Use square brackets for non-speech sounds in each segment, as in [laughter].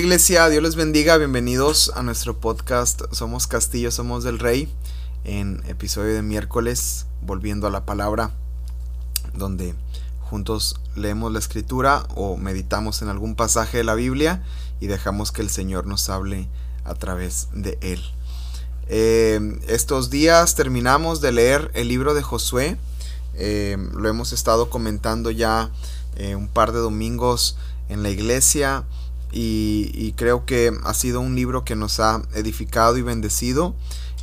Iglesia, Dios les bendiga, bienvenidos a nuestro podcast Somos Castillo, Somos del Rey, en episodio de miércoles, volviendo a la palabra, donde juntos leemos la escritura o meditamos en algún pasaje de la Biblia y dejamos que el Señor nos hable a través de él. Eh, estos días terminamos de leer el libro de Josué, eh, lo hemos estado comentando ya eh, un par de domingos en la iglesia y, creo que ha sido un libro que nos ha edificado y bendecido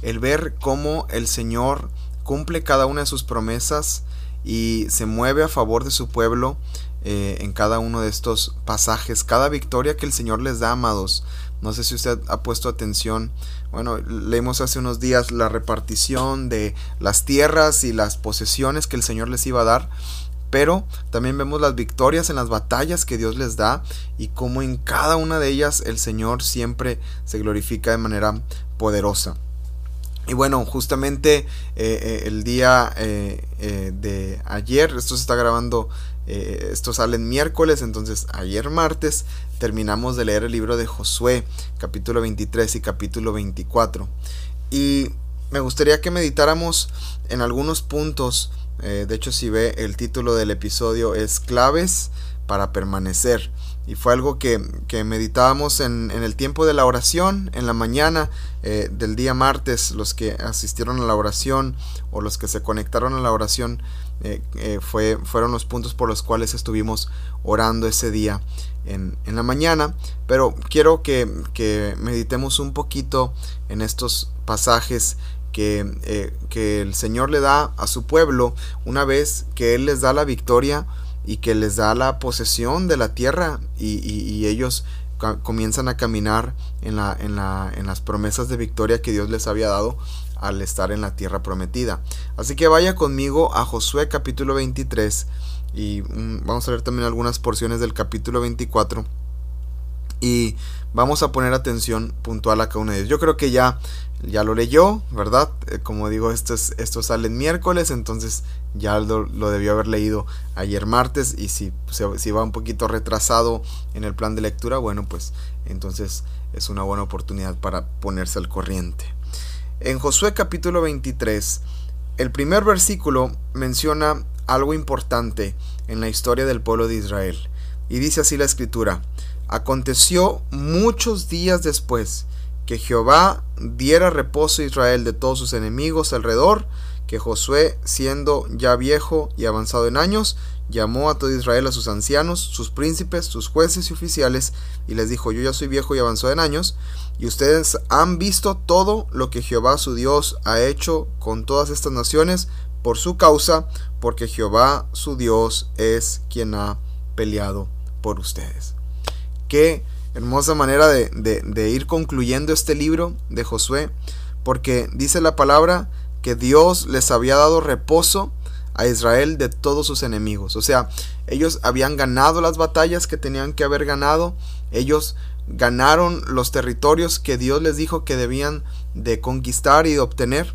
el ver cómo el Señor cumple cada una de sus promesas y se mueve a favor de su pueblo eh, en cada uno de estos pasajes, cada victoria que el Señor les da, amados. No sé si usted ha puesto atención. Bueno, leímos hace unos días la repartición de las tierras y las posesiones que el Señor les iba a dar pero también vemos las victorias en las batallas que Dios les da y cómo en cada una de ellas el Señor siempre se glorifica de manera poderosa. Y bueno, justamente eh, eh, el día eh, de ayer, esto se está grabando, esto sale en miércoles, entonces ayer martes terminamos de leer el libro de Josué, capítulo 23 y capítulo 24. Y me gustaría que meditáramos en algunos puntos eh, de hecho, si ve el título del episodio es Claves para permanecer. Y fue algo que, meditábamos en, el tiempo de la oración, en la mañana eh, del día martes, los que asistieron a la oración o los que se conectaron a la oración, eh, fue, fueron los puntos por los cuales estuvimos orando ese día en, en la mañana. Pero quiero que, que meditemos un poquito en estos pasajes eh, que, el Señor le da a su pueblo una vez que Él les da la victoria y que les da la posesión de la tierra y, ellos comienzan a caminar en, la, en, la, en las promesas de victoria que Dios les había dado al estar en la tierra prometida. Así que vaya conmigo a Josué capítulo 23 y mm, vamos a ver también algunas porciones del capítulo 24 y vamos a poner atención puntual a cada uno de ellos. Yo creo que ya ya lo leyó, ¿verdad? Eh, como digo, esto, es, sale miércoles, entonces ya lo, debió haber leído ayer martes y si, si va un poquito retrasado en el plan de lectura, bueno, pues entonces es una buena oportunidad para ponerse al corriente. En Josué capítulo 23, el primer versículo menciona algo importante en la historia del pueblo de Israel. Y dice así la escritura, aconteció muchos días después, que Jehová diera reposo a Israel de todos sus enemigos alrededor, que Josué, siendo ya viejo y avanzado en años, llamó a todo Israel a sus ancianos, sus príncipes, sus jueces y oficiales, y les dijo, yo ya soy viejo y avanzado en años, y ustedes han visto todo lo que Jehová su Dios ha hecho con todas estas naciones por su causa, porque Jehová su Dios es quien ha peleado por ustedes. Que hermosa manera de, ir concluyendo este libro de Josué, porque dice la palabra que Dios les había dado reposo a Israel de todos sus enemigos. O sea, ellos habían ganado las batallas que tenían que haber ganado, ellos ganaron los territorios que Dios les dijo que debían de conquistar y de obtener.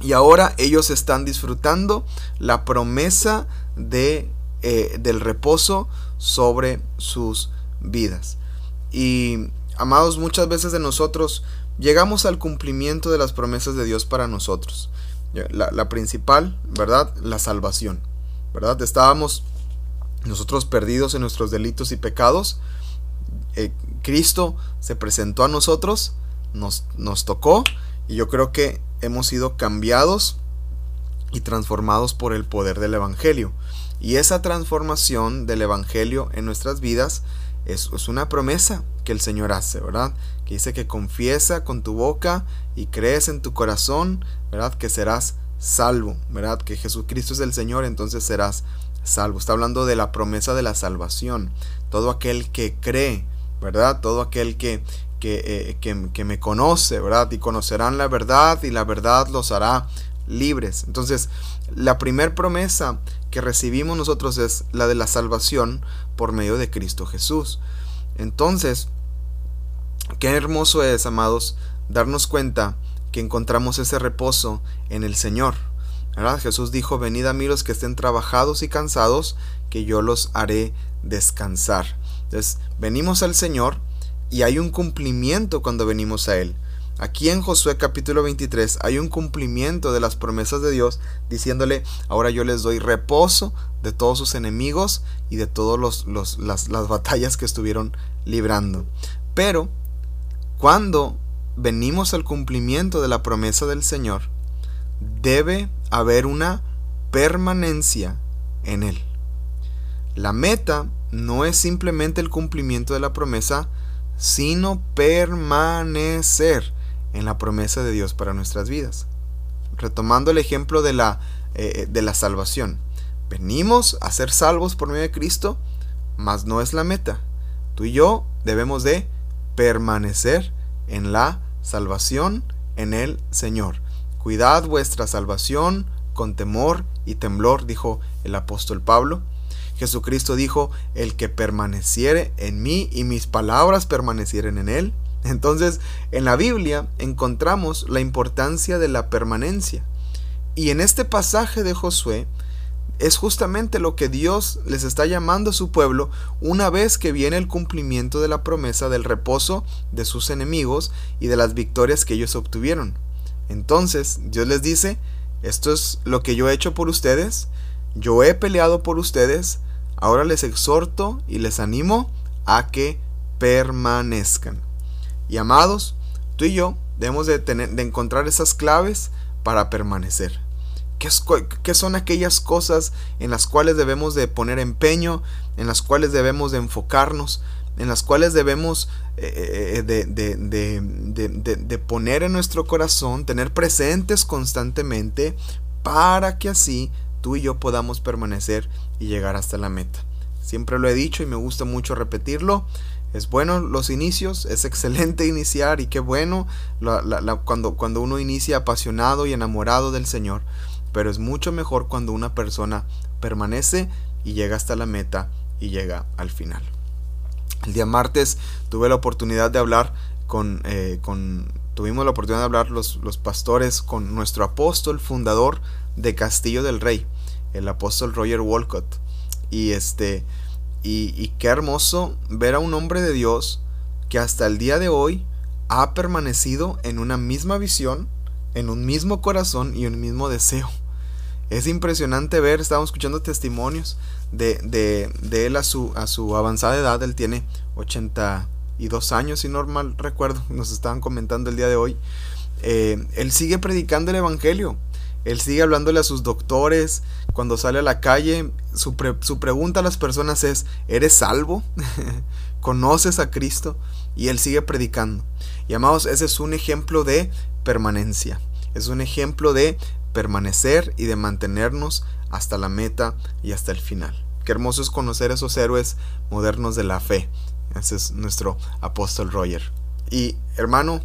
Y ahora ellos están disfrutando la promesa de, eh, del reposo sobre sus vidas. Y, amados, muchas veces de nosotros llegamos al cumplimiento de las promesas de Dios para nosotros. La, principal, ¿verdad? La salvación, ¿verdad? Estábamos nosotros perdidos en nuestros delitos y pecados. Eh, Cristo se presentó a nosotros, nos, nos tocó y yo creo que hemos sido cambiados y transformados por el poder del Evangelio. Y esa transformación del Evangelio en nuestras vidas es, una promesa que el Señor hace, ¿verdad? Que dice que confiesa con tu boca y crees en tu corazón, ¿verdad? Que serás salvo, ¿verdad? Que Jesucristo es el Señor, entonces serás salvo. Está hablando de la promesa de la salvación. Todo aquel que cree, ¿verdad? Todo aquel que, que, eh, que, que me conoce, ¿verdad? Y conocerán la verdad y la verdad los hará libres. Entonces, la primer promesa que recibimos nosotros es la de la salvación por medio de Cristo Jesús. Entonces, qué hermoso es, amados, darnos cuenta que encontramos ese reposo en el Señor. Jesús dijo, venid a mí los que estén trabajados y cansados, que yo los haré descansar. Entonces, venimos al Señor y hay un cumplimiento cuando venimos a Él. Aquí en Josué capítulo 23 hay un cumplimiento de las promesas de Dios diciéndole, ahora yo les doy reposo de todos sus enemigos y de todas las, las batallas que estuvieron librando. Pero cuando venimos al cumplimiento de la promesa del Señor, debe haber una permanencia en Él. La meta no es simplemente el cumplimiento de la promesa, sino permanecer en la promesa de Dios para nuestras vidas. Retomando el ejemplo de la, eh, de la salvación. Venimos a ser salvos por medio de Cristo, mas no es la meta. Tú y yo debemos de permanecer en la salvación en el Señor. Cuidad vuestra salvación con temor y temblor, dijo el apóstol Pablo. Jesucristo dijo, el que permaneciere en mí y mis palabras permanecieren en él, entonces, en la Biblia encontramos la importancia de la permanencia. Y en este pasaje de Josué es justamente lo que Dios les está llamando a su pueblo una vez que viene el cumplimiento de la promesa del reposo de sus enemigos y de las victorias que ellos obtuvieron. Entonces, Dios les dice, esto es lo que yo he hecho por ustedes, yo he peleado por ustedes, ahora les exhorto y les animo a que permanezcan. Y amados, tú y yo debemos de, tener, de encontrar esas claves para permanecer. ¿Qué, son aquellas cosas en las cuales debemos de poner empeño, en las cuales debemos de enfocarnos, en las cuales debemos eh, eh, de, de, poner en nuestro corazón, tener presentes constantemente, para que así tú y yo podamos permanecer y llegar hasta la meta? Siempre lo he dicho y me gusta mucho repetirlo. Es bueno los inicios, es excelente [laughs] iniciar y qué bueno cuando, cuando uno inicia apasionado y enamorado del Señor, pero es mucho mejor cuando una persona permanece y llega hasta la meta y llega al final. El día martes tuve la oportunidad de hablar con, eh, con tuvimos la oportunidad de hablar los, los pastores con nuestro apóstol fundador de Castillo del Rey, el apóstol Roger Walcott. Y este, y, qué hermoso ver a un hombre de Dios que hasta el día de hoy ha permanecido en una misma visión, en un mismo corazón y un mismo deseo. Es impresionante ver, estábamos escuchando testimonios de, de, él a su, a su avanzada edad, él tiene 82 años, si no mal recuerdo, nos estaban comentando el día de hoy. Eh, él sigue predicando el Evangelio, él sigue hablándole a sus doctores. Cuando sale a la calle, su, pregunta a las personas es, ¿eres salvo? [laughs] ¿Conoces a Cristo? Y él sigue predicando. Y amados, ese es un ejemplo de permanencia. Es un ejemplo de permanecer y de mantenernos hasta la meta y hasta el final. Qué hermoso es conocer esos héroes modernos de la fe. Ese es nuestro apóstol Roger. Y hermano,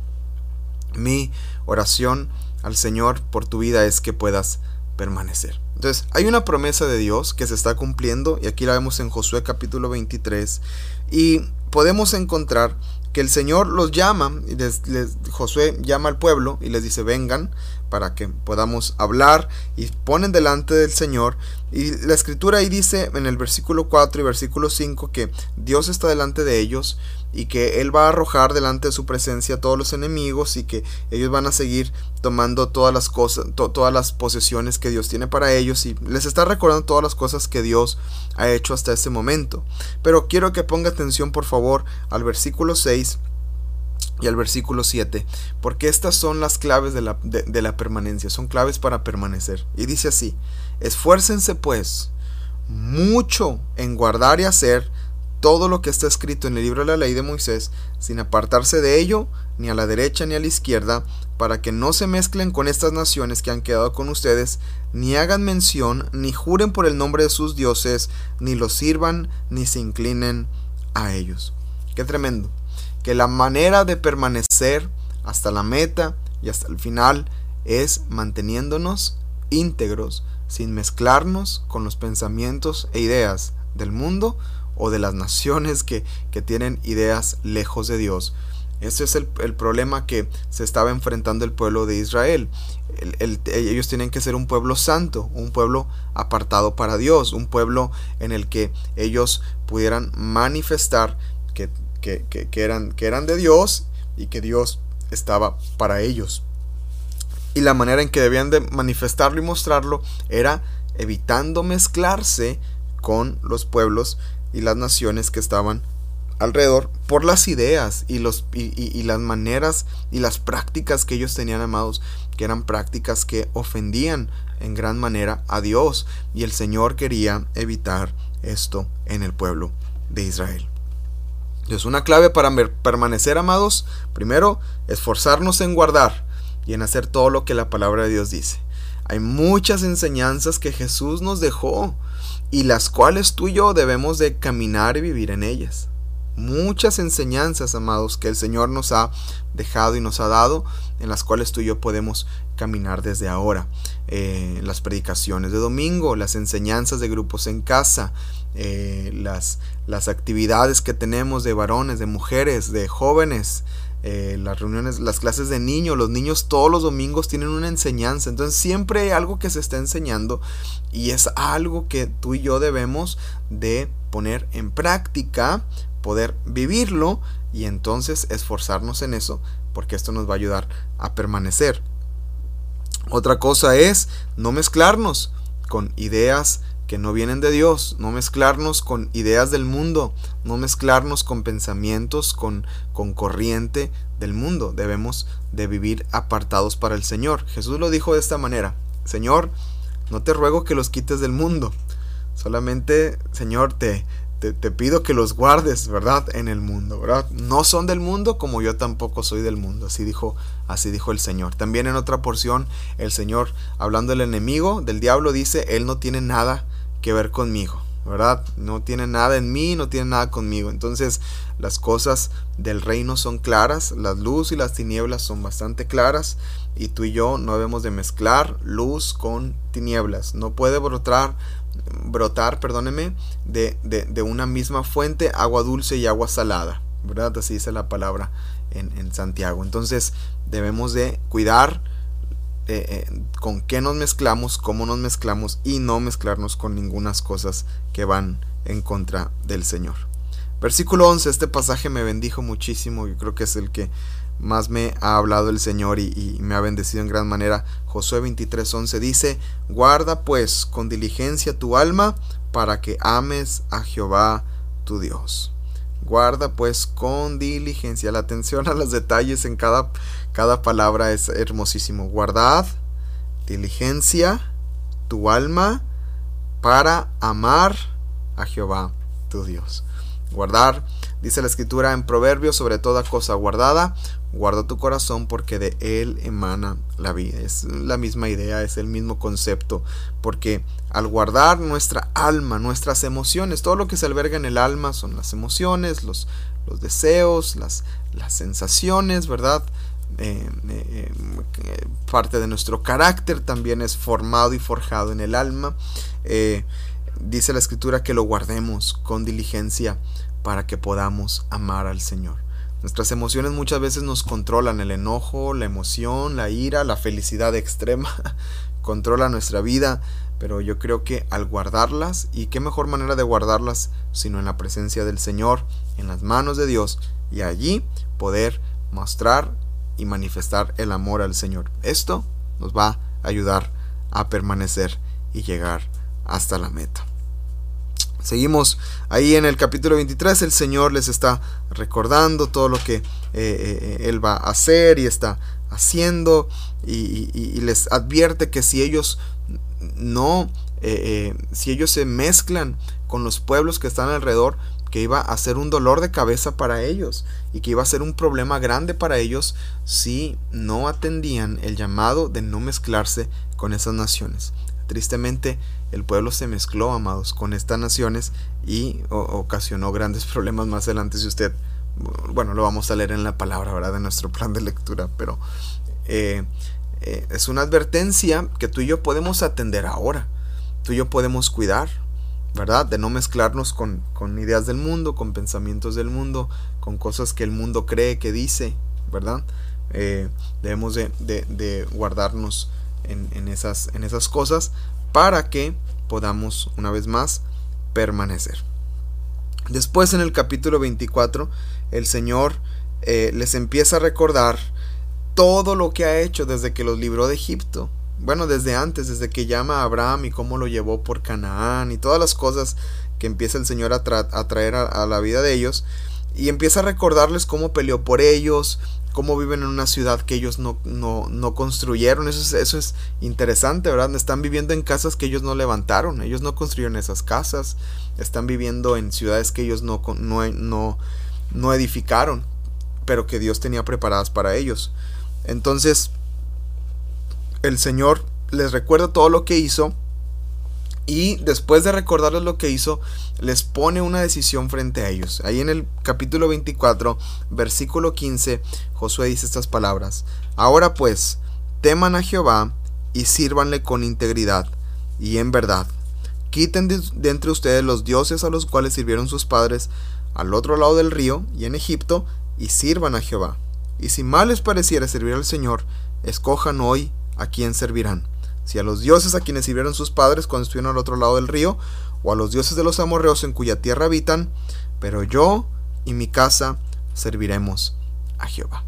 mi oración al Señor por tu vida es que puedas permanecer. Entonces, hay una promesa de Dios que se está cumpliendo y aquí la vemos en Josué capítulo 23 y podemos encontrar que el Señor los llama, y Josué llama al pueblo y les dice vengan para que podamos hablar y ponen delante del Señor y la escritura ahí dice en el versículo 4 y versículo 5 que Dios está delante de ellos y que Él va a arrojar delante de su presencia a todos los enemigos y que ellos van a seguir tomando todas las cosas, todas las posesiones que Dios tiene para ellos y les está recordando todas las cosas que Dios ha hecho hasta ese momento. Pero quiero que ponga atención por favor al versículo 6 y al versículo 7, porque estas son las claves de la, de la permanencia, son claves para permanecer. Y dice así, esfuércense pues mucho en guardar y hacer todo lo que está escrito en el libro de la ley de Moisés, sin apartarse de ello, ni a la derecha ni a la izquierda, para que no se mezclen con estas naciones que han quedado con ustedes, ni hagan mención, ni juren por el nombre de sus dioses, ni los sirvan, ni se inclinen a ellos. Qué tremendo. Que la manera de permanecer hasta la meta y hasta el final es manteniéndonos íntegros, sin mezclarnos con los pensamientos e ideas del mundo, o de las naciones que, tienen ideas lejos de Dios. Ese es el, problema que se estaba enfrentando el pueblo de Israel. ellos tienen que ser un pueblo santo, un pueblo apartado para Dios, un pueblo en el que ellos pudieran manifestar que, que, eran, que eran de Dios y que Dios estaba para ellos. Y la manera en que debían de manifestarlo y mostrarlo era evitando mezclarse con los pueblos y las naciones que estaban alrededor por las ideas y, los, y, las maneras y las prácticas que ellos tenían amados, que eran prácticas que ofendían en gran manera a Dios. Y el Señor quería evitar esto en el pueblo de Israel. Entonces, una clave para permanecer amados, primero, esforzarnos en guardar y en hacer todo lo que la palabra de Dios dice. Hay muchas enseñanzas que Jesús nos dejó y las cuales tú y yo debemos de caminar y vivir en ellas muchas enseñanzas, amados, que el Señor nos ha dejado y nos ha dado, en las cuales tú y yo podemos caminar desde ahora. Eh, las predicaciones de domingo, las enseñanzas de grupos en casa, eh, las, las actividades que tenemos de varones, de mujeres, de jóvenes, eh, las reuniones, las clases de niños, los niños todos los domingos tienen una enseñanza, entonces siempre hay algo que se está enseñando y es algo que tú y yo debemos de poner en práctica poder vivirlo y entonces esforzarnos en eso porque esto nos va a ayudar a permanecer. Otra cosa es no mezclarnos con ideas que no vienen de Dios, no mezclarnos con ideas del mundo, no mezclarnos con pensamientos, con, con corriente del mundo. Debemos de vivir apartados para el Señor. Jesús lo dijo de esta manera, Señor, no te ruego que los quites del mundo, solamente, Señor, te, te, pido que los guardes, ¿verdad? En el mundo, ¿verdad? No son del mundo como yo tampoco soy del mundo, así dijo, así dijo el Señor. También en otra porción, el Señor, hablando del enemigo, del diablo, dice, Él no tiene nada que ver conmigo, ¿verdad? No tiene nada en mí, no tiene nada conmigo. Entonces, las cosas del reino son claras, las luz y las tinieblas son bastante claras, y tú y yo no debemos de mezclar luz con tinieblas. No puede brotar brotar, perdóneme, de, de, una misma fuente, agua dulce y agua salada, ¿verdad? Así dice la palabra en, Santiago. Entonces debemos de cuidar eh, eh, con qué nos mezclamos, cómo nos mezclamos y no mezclarnos con ninguna cosas que van en contra del Señor. Versículo 11, este pasaje me bendijo muchísimo, yo creo que es el que más me ha hablado el Señor y, me ha bendecido en gran manera. Josué 23:11 dice, guarda pues con diligencia tu alma para que ames a Jehová tu Dios. Guarda pues con diligencia. La atención a los detalles en cada, cada palabra es hermosísimo. Guardad, diligencia, tu alma para amar a Jehová tu Dios. Guardar Dice la escritura en Proverbios, sobre toda cosa guardada, guarda tu corazón porque de él emana la vida. Es la misma idea, es el mismo concepto, porque al guardar nuestra alma, nuestras emociones, todo lo que se alberga en el alma son las emociones, los, los deseos, las, las sensaciones, ¿verdad? Eh, eh, eh, parte de nuestro carácter también es formado y forjado en el alma. dice la escritura que lo guardemos con diligencia para que podamos amar al Señor. Nuestras emociones muchas veces nos controlan, el enojo, la emoción, la ira, la felicidad extrema, [laughs] controla nuestra vida, pero yo creo que al guardarlas, y qué mejor manera de guardarlas sino en la presencia del Señor, en las manos de Dios, y allí poder mostrar y manifestar el amor al Señor. Esto nos va a ayudar a permanecer y llegar hasta la meta. Seguimos ahí en el capítulo 23, el Señor les está recordando todo lo que eh, eh, Él va a hacer y está haciendo y, les advierte que si ellos no, eh, si ellos se mezclan con los pueblos que están alrededor, que iba a ser un dolor de cabeza para ellos y que iba a ser un problema grande para ellos si no atendían el llamado de no mezclarse con esas naciones. Tristemente, el pueblo se mezcló, amados, con estas naciones y ocasionó grandes [laughs] problemas más adelante si usted, bueno, lo vamos a leer en la palabra, ¿verdad? De nuestro plan de lectura, pero eh, eh, es una advertencia que tú y yo podemos atender ahora. Tú y yo podemos cuidar, ¿verdad? De no mezclarnos con, ideas del mundo, con pensamientos del mundo, con cosas que el mundo cree que dice, ¿verdad? Eh, debemos de guardarnos en, esas, en esas cosas para que podamos una vez más permanecer. Después en el capítulo 24, el Señor eh, les empieza a recordar todo lo que ha hecho desde que los libró de Egipto. Bueno, desde antes, desde que llama a Abraham y cómo lo llevó por Canaán y todas las cosas que empieza el Señor a, traer a, la vida de ellos. Y empieza a recordarles cómo peleó por ellos, cómo viven en una ciudad que ellos no, no, construyeron. Eso es, eso es interesante, ¿verdad? Están viviendo en casas que ellos no levantaron, ellos no construyeron esas casas. Están viviendo en ciudades que ellos no, no, no, no edificaron, pero que Dios tenía preparadas para ellos. Entonces, el Señor les recuerda todo lo que hizo y después de recordarles lo que hizo, les pone una decisión frente a ellos. Ahí en el capítulo 24, versículo 15, Josué dice estas palabras. Ahora pues, teman a Jehová y sírvanle con integridad y en verdad. Quiten de, entre ustedes los dioses a los cuales sirvieron sus padres al otro lado del río y en Egipto, y sirvan a Jehová. Y si mal les pareciera servir al Señor, escojan hoy a quién servirán si a los dioses a quienes sirvieron sus padres cuando estuvieron al otro lado del río, o a los dioses de los amorreos en cuya tierra habitan, pero yo y mi casa serviremos a Jehová.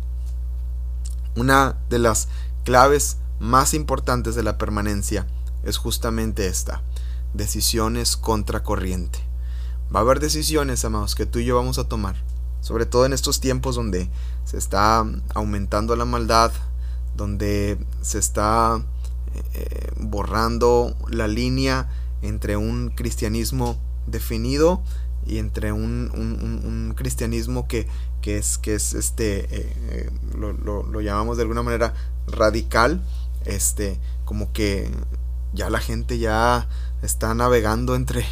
Una de las claves más importantes de la permanencia es justamente esta, decisiones contracorriente. Va a haber decisiones, amados, que tú y yo vamos a tomar, sobre todo en estos tiempos donde se está aumentando la maldad, donde se está eh, borrando la línea entre un cristianismo definido y entre un, cristianismo que, que, es, que es este, eh, eh, lo, llamamos de alguna manera radical, este, como que ya la gente ya está navegando entre,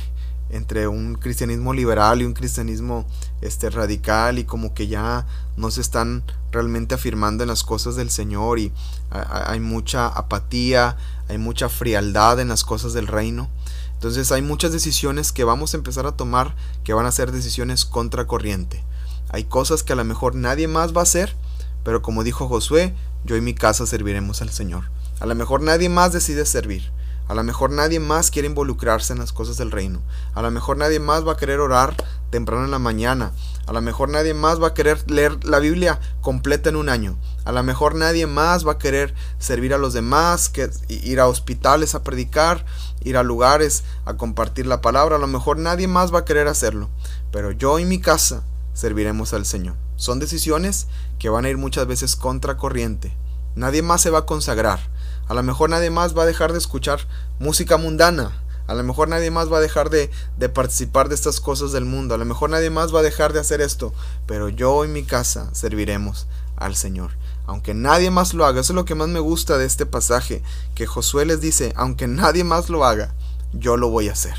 entre un cristianismo liberal y un cristianismo este, radical y como que ya no se están realmente afirmando en las cosas del Señor y hay mucha apatía, hay mucha frialdad en las cosas del reino. Entonces hay muchas decisiones que vamos a empezar a tomar que van a ser decisiones contracorriente. Hay cosas que a lo mejor nadie más va a hacer, pero como dijo Josué, yo y mi casa serviremos al Señor. A lo mejor nadie más decide servir. A lo mejor nadie más quiere involucrarse en las cosas del reino. A lo mejor nadie más va a querer orar temprano en la mañana. A lo mejor nadie más va a querer leer la Biblia completa en un año. A lo mejor nadie más va a querer servir a los demás, que ir a hospitales a predicar, ir a lugares a compartir la palabra. A lo mejor nadie más va a querer hacerlo. Pero yo y mi casa serviremos al Señor. Son decisiones que van a ir muchas veces contra corriente. Nadie más se va a consagrar. A lo mejor nadie más va a dejar de escuchar música mundana. A lo mejor nadie más va a dejar de, de, participar de estas cosas del mundo. A lo mejor nadie más va a dejar de hacer esto. Pero yo y mi casa serviremos al Señor. Aunque nadie más lo haga. Eso es lo que más me gusta de este pasaje. Que Josué les dice, aunque nadie más lo haga, yo lo voy a hacer.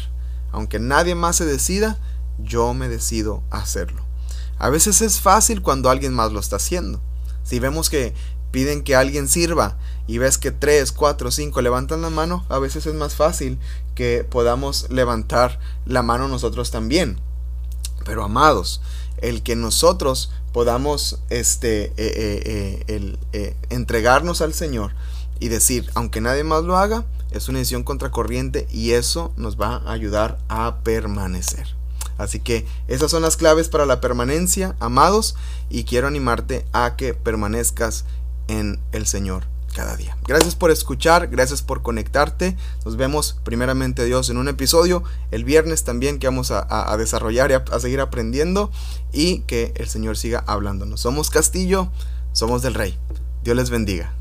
Aunque nadie más se decida, yo me decido a hacerlo. A veces es fácil cuando alguien más lo está haciendo. Si vemos que piden que alguien sirva y ves que 3, 4, 5 levantan la mano, a veces es más fácil que podamos levantar la mano nosotros también. Pero amados, el que nosotros podamos este, eh, eh, eh, el, entregarnos al Señor y decir, aunque nadie más lo haga, es una decisión contracorriente y eso nos va a ayudar a permanecer. Así que esas son las claves para la permanencia, amados, y quiero animarte a que permanezcas en el Señor cada día. Gracias por escuchar, gracias por conectarte. Nos vemos primeramente Dios en un episodio el viernes también que vamos a, desarrollar y a seguir aprendiendo y que el Señor siga hablándonos. Somos Castillo, somos del Rey. Dios les bendiga.